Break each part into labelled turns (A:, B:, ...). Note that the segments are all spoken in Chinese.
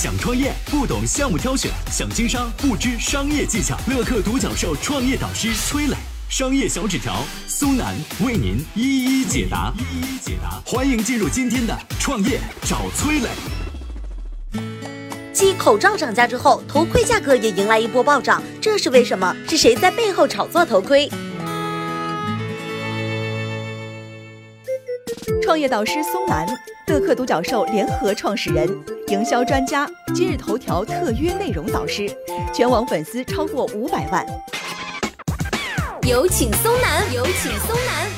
A: 想创业不懂项目挑选，想经商不知商业技巧。乐客独角兽创业导师崔磊，商业小纸条苏南为您一一解答。一一解答，欢迎进入今天的创业找崔磊。
B: 继口罩涨价之后，头盔价格也迎来一波暴涨，这是为什么？是谁在背后炒作头盔？
C: 创业导师松南，乐客独角兽联合创始人，营销专家，今日头条特约内容导师，全网粉丝超过五百万。
B: 有请松楠，有请松楠。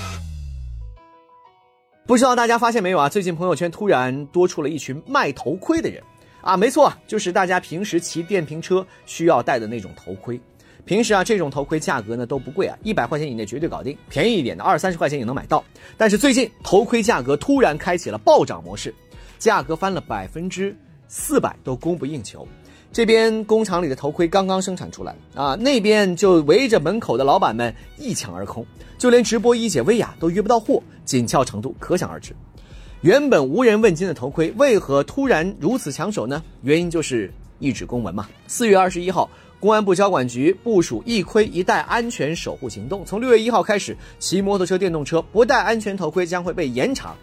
D: 不知道大家发现没有啊？最近朋友圈突然多出了一群卖头盔的人啊！没错，就是大家平时骑电瓶车需要戴的那种头盔。平时啊，这种头盔价格呢都不贵啊，一百块钱以内绝对搞定，便宜一点的二三十块钱也能买到。但是最近头盔价格突然开启了暴涨模式，价格翻了百分之四百，都供不应求。这边工厂里的头盔刚刚生产出来啊，那边就围着门口的老板们一抢而空，就连直播一姐薇娅都约不到货，紧俏程度可想而知。原本无人问津的头盔为何突然如此抢手呢？原因就是一纸公文嘛。四月二十一号。公安部交管局部署“一盔一戴”安全守护行动，从六月一号开始，骑摩托车、电动车不戴安全头盔将会被严查。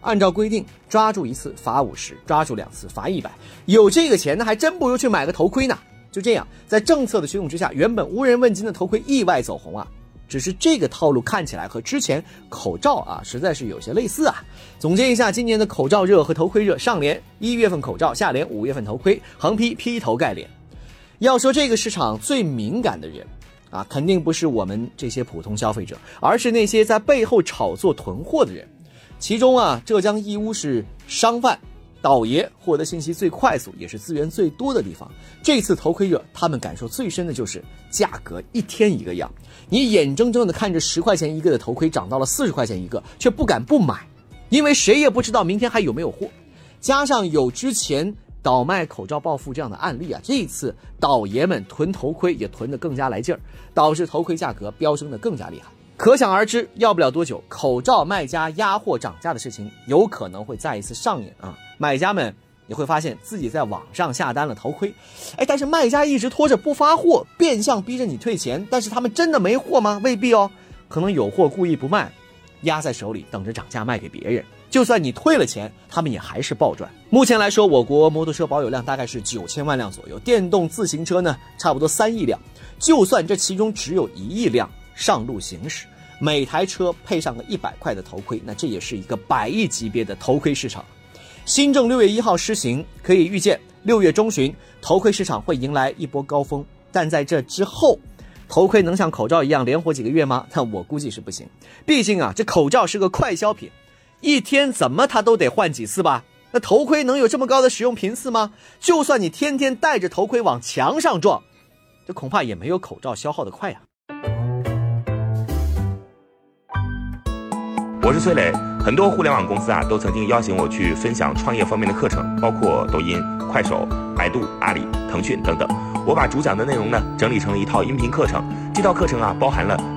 D: 按照规定，抓住一次罚五十，抓住两次罚一百。有这个钱，那还真不如去买个头盔呢。就这样，在政策的驱动之下，原本无人问津的头盔意外走红啊！只是这个套路看起来和之前口罩啊，实在是有些类似啊。总结一下，今年的口罩热和头盔热，上联一月份口罩，下联五月份头盔，横批劈头盖脸。要说这个市场最敏感的人，啊，肯定不是我们这些普通消费者，而是那些在背后炒作囤货的人。其中啊，浙江义乌是商贩、倒爷获得信息最快速，也是资源最多的地方。这次头盔热，他们感受最深的就是价格一天一个样。你眼睁睁的看着十块钱一个的头盔涨到了四十块钱一个，却不敢不买，因为谁也不知道明天还有没有货。加上有之前。倒卖口罩暴富这样的案例啊，这一次倒爷们囤头盔也囤得更加来劲儿，导致头盔价格飙升的更加厉害。可想而知，要不了多久，口罩卖家压货涨价的事情有可能会再一次上演啊！买家们也会发现自己在网上下单了头盔，哎，但是卖家一直拖着不发货，变相逼着你退钱。但是他们真的没货吗？未必哦，可能有货故意不卖，压在手里等着涨价卖给别人。就算你退了钱，他们也还是暴赚。目前来说，我国摩托车保有量大概是九千万辆左右，电动自行车呢，差不多三亿辆。就算这其中只有一亿辆上路行驶，每台车配上个一百块的头盔，那这也是一个百亿级别的头盔市场。新政六月一号施行，可以预见六月中旬头盔市场会迎来一波高峰。但在这之后，头盔能像口罩一样连活几个月吗？那我估计是不行。毕竟啊，这口罩是个快消品。一天怎么他都得换几次吧？那头盔能有这么高的使用频次吗？就算你天天戴着头盔往墙上撞，这恐怕也没有口罩消耗的快呀。
E: 我是崔磊，很多互联网公司啊都曾经邀请我去分享创业方面的课程，包括抖音、快手、百度、阿里、腾讯等等。我把主讲的内容呢整理成了一套音频课程，这套课程啊包含了